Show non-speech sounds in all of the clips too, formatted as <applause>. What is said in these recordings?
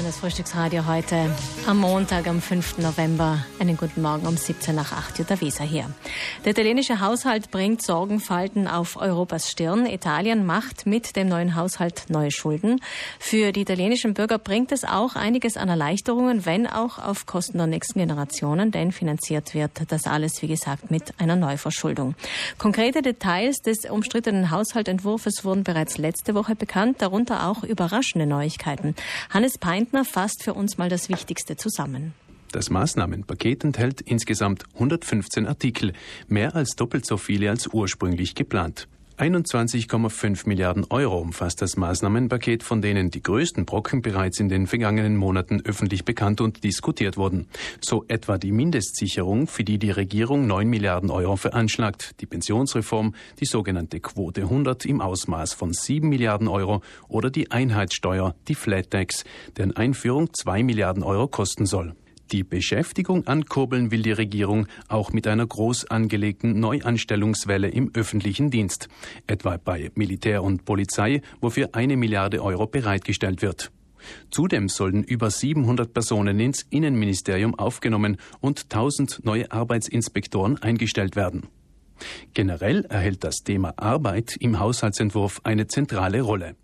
in das Frühstücksradio heute am Montag, am 5. November. Einen guten Morgen um 17 nach 8 Jutta Weser hier. Der italienische Haushalt bringt Sorgenfalten auf Europas Stirn. Italien macht mit dem neuen Haushalt neue Schulden. Für die italienischen Bürger bringt es auch einiges an Erleichterungen, wenn auch auf Kosten der nächsten Generationen, denn finanziert wird das alles, wie gesagt, mit einer Neuverschuldung. Konkrete Details des umstrittenen Haushaltentwurfs wurden bereits letzte Woche bekannt, darunter auch überraschende Neuigkeiten. Hannes Peintner fasst für uns mal das Wichtigste zusammen. Das Maßnahmenpaket enthält insgesamt 115 Artikel, mehr als doppelt so viele als ursprünglich geplant. 21,5 Milliarden Euro umfasst das Maßnahmenpaket, von denen die größten Brocken bereits in den vergangenen Monaten öffentlich bekannt und diskutiert wurden. So etwa die Mindestsicherung, für die die Regierung 9 Milliarden Euro veranschlagt, die Pensionsreform, die sogenannte Quote 100 im Ausmaß von 7 Milliarden Euro oder die Einheitssteuer, die Flat Tax, deren Einführung 2 Milliarden Euro kosten soll. Die Beschäftigung ankurbeln will die Regierung auch mit einer groß angelegten Neuanstellungswelle im öffentlichen Dienst, etwa bei Militär und Polizei, wofür eine Milliarde Euro bereitgestellt wird. Zudem sollen über 700 Personen ins Innenministerium aufgenommen und 1000 neue Arbeitsinspektoren eingestellt werden. Generell erhält das Thema Arbeit im Haushaltsentwurf eine zentrale Rolle.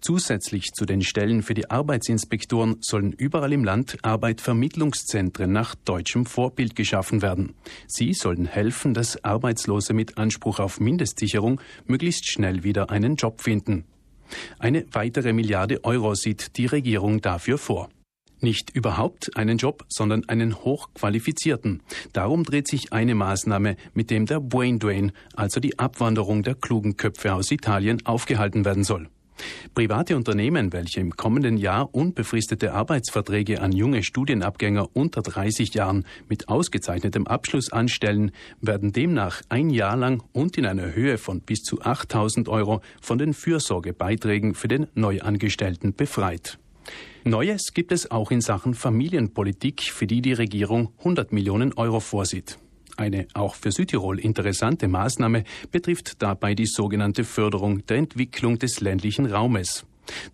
Zusätzlich zu den Stellen für die Arbeitsinspektoren sollen überall im Land Arbeitvermittlungszentren nach deutschem Vorbild geschaffen werden. Sie sollen helfen, dass Arbeitslose mit Anspruch auf Mindestsicherung möglichst schnell wieder einen Job finden. Eine weitere Milliarde Euro sieht die Regierung dafür vor. Nicht überhaupt einen Job, sondern einen hochqualifizierten. Darum dreht sich eine Maßnahme, mit dem der Brain Drain, also die Abwanderung der klugen Köpfe aus Italien, aufgehalten werden soll. Private Unternehmen, welche im kommenden Jahr unbefristete Arbeitsverträge an junge Studienabgänger unter 30 Jahren mit ausgezeichnetem Abschluss anstellen, werden demnach ein Jahr lang und in einer Höhe von bis zu 8000 Euro von den Fürsorgebeiträgen für den Neuangestellten befreit. Neues gibt es auch in Sachen Familienpolitik, für die die Regierung 100 Millionen Euro vorsieht. Eine auch für Südtirol interessante Maßnahme betrifft dabei die sogenannte Förderung der Entwicklung des ländlichen Raumes.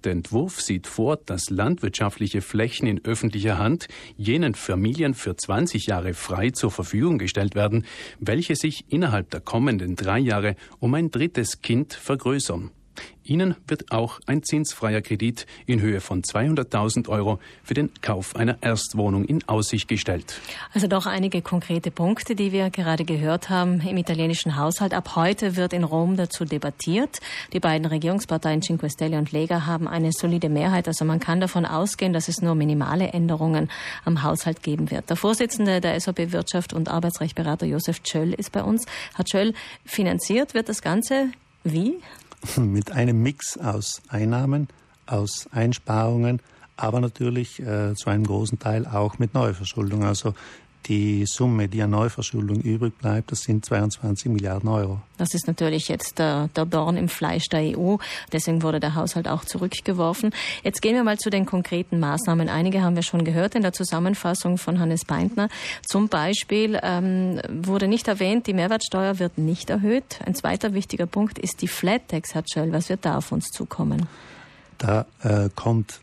Der Entwurf sieht vor, dass landwirtschaftliche Flächen in öffentlicher Hand jenen Familien für 20 Jahre frei zur Verfügung gestellt werden, welche sich innerhalb der kommenden drei Jahre um ein drittes Kind vergrößern. Ihnen wird auch ein zinsfreier Kredit in Höhe von 200.000 Euro für den Kauf einer Erstwohnung in Aussicht gestellt. Also doch einige konkrete Punkte, die wir gerade gehört haben im italienischen Haushalt. Ab heute wird in Rom dazu debattiert. Die beiden Regierungsparteien Cinque Stelle und Lega haben eine solide Mehrheit. Also man kann davon ausgehen, dass es nur minimale Änderungen am Haushalt geben wird. Der Vorsitzende der SOP Wirtschaft und Arbeitsrechtberater Josef Tschöll ist bei uns. Herr Tschöll, finanziert wird das Ganze wie? <laughs> mit einem Mix aus Einnahmen, aus Einsparungen, aber natürlich äh, zu einem großen Teil auch mit Neuverschuldung. Also die Summe, die an Neuverschuldung übrig bleibt, das sind 22 Milliarden Euro. Das ist natürlich jetzt der, der Dorn im Fleisch der EU. Deswegen wurde der Haushalt auch zurückgeworfen. Jetzt gehen wir mal zu den konkreten Maßnahmen. Einige haben wir schon gehört in der Zusammenfassung von Hannes Beintner. Zum Beispiel ähm, wurde nicht erwähnt, die Mehrwertsteuer wird nicht erhöht. Ein zweiter wichtiger Punkt ist die Flat Tax, Herr Schell. Was wird da auf uns zukommen? Da äh, kommt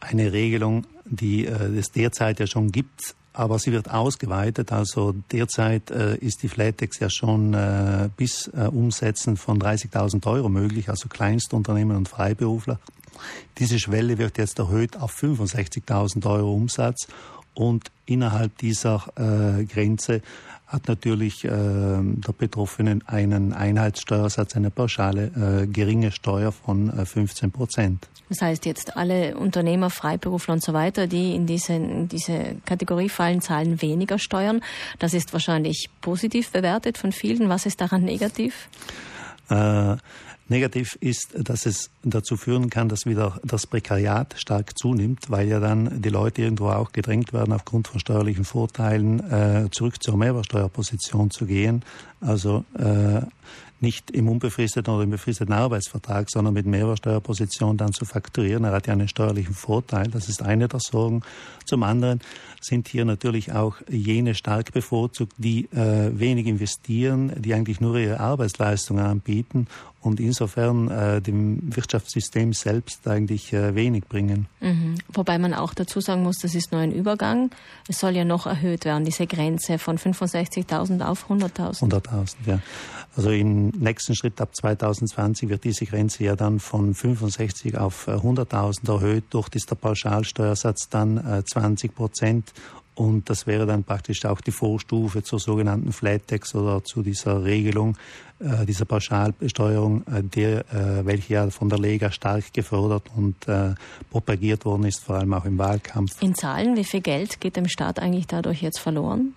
eine Regelung, die äh, es derzeit ja schon gibt, aber sie wird ausgeweitet. Also derzeit äh, ist die Flatex ja schon äh, bis äh, Umsätzen von 30.000 Euro möglich, also Kleinstunternehmen und Freiberufler. Diese Schwelle wird jetzt erhöht auf 65.000 Euro Umsatz und innerhalb dieser äh, Grenze hat natürlich äh, der Betroffene einen Einheitssteuersatz, eine pauschale äh, geringe Steuer von äh, 15 Prozent. Das heißt jetzt alle Unternehmer, Freiberufler und so weiter, die in diese, in diese Kategorie fallen, zahlen weniger Steuern. Das ist wahrscheinlich positiv bewertet von vielen. Was ist daran negativ? Äh, Negativ ist, dass es dazu führen kann, dass wieder das Prekariat stark zunimmt, weil ja dann die Leute irgendwo auch gedrängt werden, aufgrund von steuerlichen Vorteilen äh, zurück zur Mehrwertsteuerposition zu gehen. Also äh, nicht im unbefristeten oder im befristeten Arbeitsvertrag, sondern mit Mehrwertsteuerposition dann zu fakturieren. Er hat ja einen steuerlichen Vorteil. Das ist eine der Sorgen. Zum anderen sind hier natürlich auch jene stark bevorzugt, die äh, wenig investieren, die eigentlich nur ihre Arbeitsleistungen anbieten und insofern äh, dem Wirtschaftssystem selbst eigentlich äh, wenig bringen. Mhm. Wobei man auch dazu sagen muss, das ist nur ein Übergang. Es soll ja noch erhöht werden, diese Grenze von 65.000 auf 100.000. 100.000, ja. Also im nächsten Schritt ab 2020 wird diese Grenze ja dann von 65 auf 100.000 äh, erhöht. Dort ist der Pauschalsteuersatz dann äh, 20 Prozent und das wäre dann praktisch auch die Vorstufe zur sogenannten Flat Tax oder zu dieser Regelung, äh, dieser Pauschalbesteuerung, äh, der, äh, welche ja von der Lega stark gefördert und äh, propagiert worden ist, vor allem auch im Wahlkampf. In Zahlen, wie viel Geld geht dem Staat eigentlich dadurch jetzt verloren?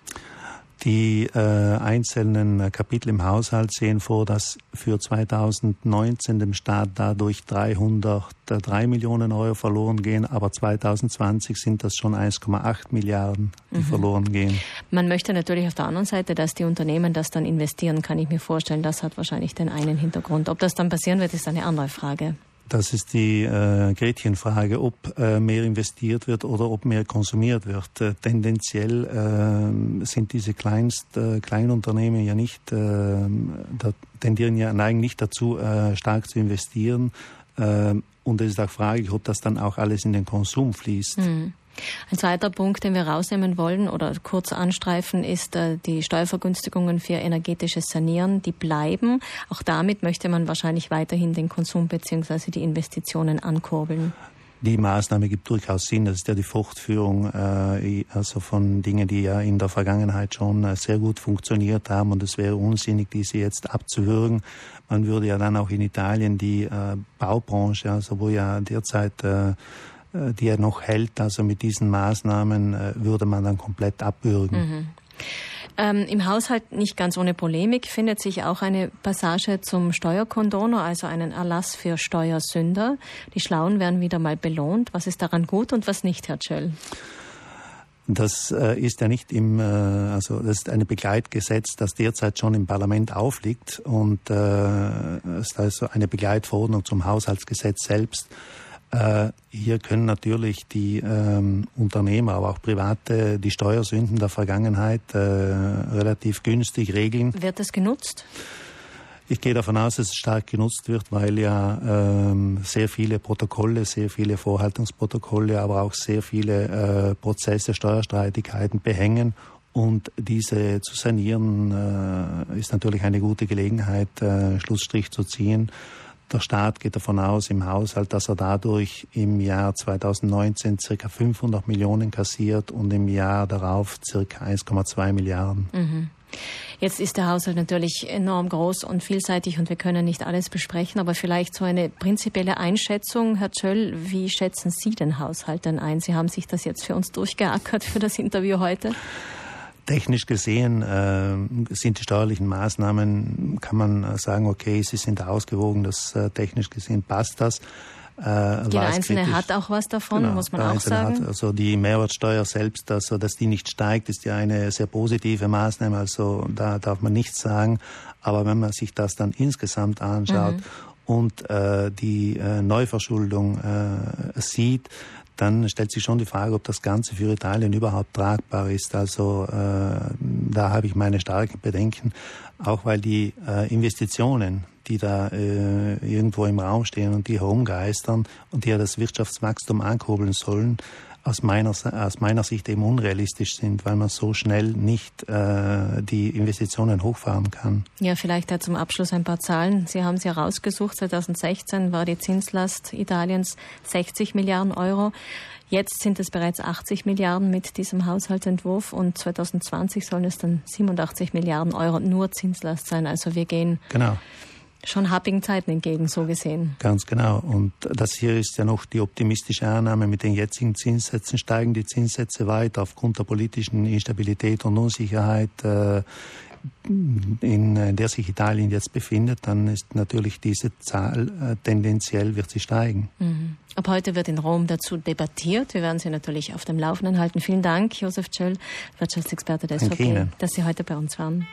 Die äh, einzelnen Kapitel im Haushalt sehen vor, dass für 2019 dem Staat dadurch 303 Millionen Euro verloren gehen, aber 2020 sind das schon 1,8 Milliarden, die mhm. verloren gehen. Man möchte natürlich auf der anderen Seite, dass die Unternehmen das dann investieren, kann ich mir vorstellen. Das hat wahrscheinlich den einen Hintergrund. Ob das dann passieren wird, ist eine andere Frage. Das ist die äh, Gretchenfrage, ob äh, mehr investiert wird oder ob mehr konsumiert wird. Äh, tendenziell äh, sind diese Kleinst, äh, Kleinunternehmen ja nicht, äh, da tendieren ja neigen nicht dazu, äh, stark zu investieren. Äh, und es ist auch fraglich, ob das dann auch alles in den Konsum fließt. Mhm. Ein zweiter Punkt, den wir rausnehmen wollen oder kurz anstreifen, ist äh, die Steuervergünstigungen für energetisches Sanieren. Die bleiben. Auch damit möchte man wahrscheinlich weiterhin den Konsum bzw. die Investitionen ankurbeln. Die Maßnahme gibt durchaus Sinn. Das ist ja die Fortführung äh, also von Dingen, die ja in der Vergangenheit schon äh, sehr gut funktioniert haben. Und es wäre unsinnig, diese jetzt abzuwürgen. Man würde ja dann auch in Italien die äh, Baubranche, also wo ja derzeit äh, die er noch hält. Also mit diesen Maßnahmen äh, würde man dann komplett abwürgen. Mhm. Ähm, Im Haushalt nicht ganz ohne Polemik findet sich auch eine Passage zum Steuerkondono, also einen Erlass für Steuersünder. Die Schlauen werden wieder mal belohnt. Was ist daran gut und was nicht, Herr Tschöll? Das äh, ist ja nicht im, äh, also das ist ein Begleitgesetz, das derzeit schon im Parlament aufliegt und äh, es ist also eine Begleitverordnung zum Haushaltsgesetz selbst. Äh, hier können natürlich die ähm, Unternehmer, aber auch Private die Steuersünden der Vergangenheit äh, relativ günstig regeln. Wird das genutzt? Ich gehe davon aus, dass es stark genutzt wird, weil ja ähm, sehr viele Protokolle, sehr viele Vorhaltungsprotokolle, aber auch sehr viele äh, Prozesse, Steuerstreitigkeiten behängen. Und diese zu sanieren äh, ist natürlich eine gute Gelegenheit, äh, Schlussstrich zu ziehen. Der Staat geht davon aus im Haushalt, dass er dadurch im Jahr 2019 circa 500 Millionen kassiert und im Jahr darauf circa 1,2 Milliarden. Mhm. Jetzt ist der Haushalt natürlich enorm groß und vielseitig und wir können nicht alles besprechen, aber vielleicht so eine prinzipielle Einschätzung, Herr Tschöll, wie schätzen Sie den Haushalt denn ein? Sie haben sich das jetzt für uns durchgeackert für das Interview heute. Technisch gesehen äh, sind die steuerlichen Maßnahmen, kann man sagen, okay, sie sind ausgewogen, das äh, technisch gesehen passt das. Äh, Jeder Einzelne kritisch. hat auch was davon, genau, muss man auch sagen. Hat, also die Mehrwertsteuer selbst, also dass die nicht steigt, ist ja eine sehr positive Maßnahme, also da darf man nichts sagen. Aber wenn man sich das dann insgesamt anschaut mhm. und äh, die äh, Neuverschuldung äh, sieht, dann stellt sich schon die Frage, ob das Ganze für Italien überhaupt tragbar ist. Also äh, da habe ich meine starken Bedenken, auch weil die äh, Investitionen, die da äh, irgendwo im Raum stehen und die herumgeistern und die ja das Wirtschaftswachstum ankurbeln sollen, aus meiner, aus meiner Sicht eben unrealistisch sind, weil man so schnell nicht äh, die Investitionen hochfahren kann. Ja, vielleicht da zum Abschluss ein paar Zahlen. Sie haben sie herausgesucht. 2016 war die Zinslast Italiens 60 Milliarden Euro. Jetzt sind es bereits 80 Milliarden mit diesem Haushaltsentwurf und 2020 sollen es dann 87 Milliarden Euro nur Zinslast sein. Also wir gehen genau schon happigen Zeiten entgegen, so gesehen. Ganz genau. Und das hier ist ja noch die optimistische Annahme, mit den jetzigen Zinssätzen steigen die Zinssätze weiter aufgrund der politischen Instabilität und Unsicherheit, äh, in der sich Italien jetzt befindet, dann ist natürlich diese Zahl äh, tendenziell wird sie steigen. Mhm. Ab heute wird in Rom dazu debattiert. Wir werden Sie natürlich auf dem Laufenden halten. Vielen Dank, Josef Tschöll, Wirtschaftsexperte der SVP, dass Sie heute bei uns waren.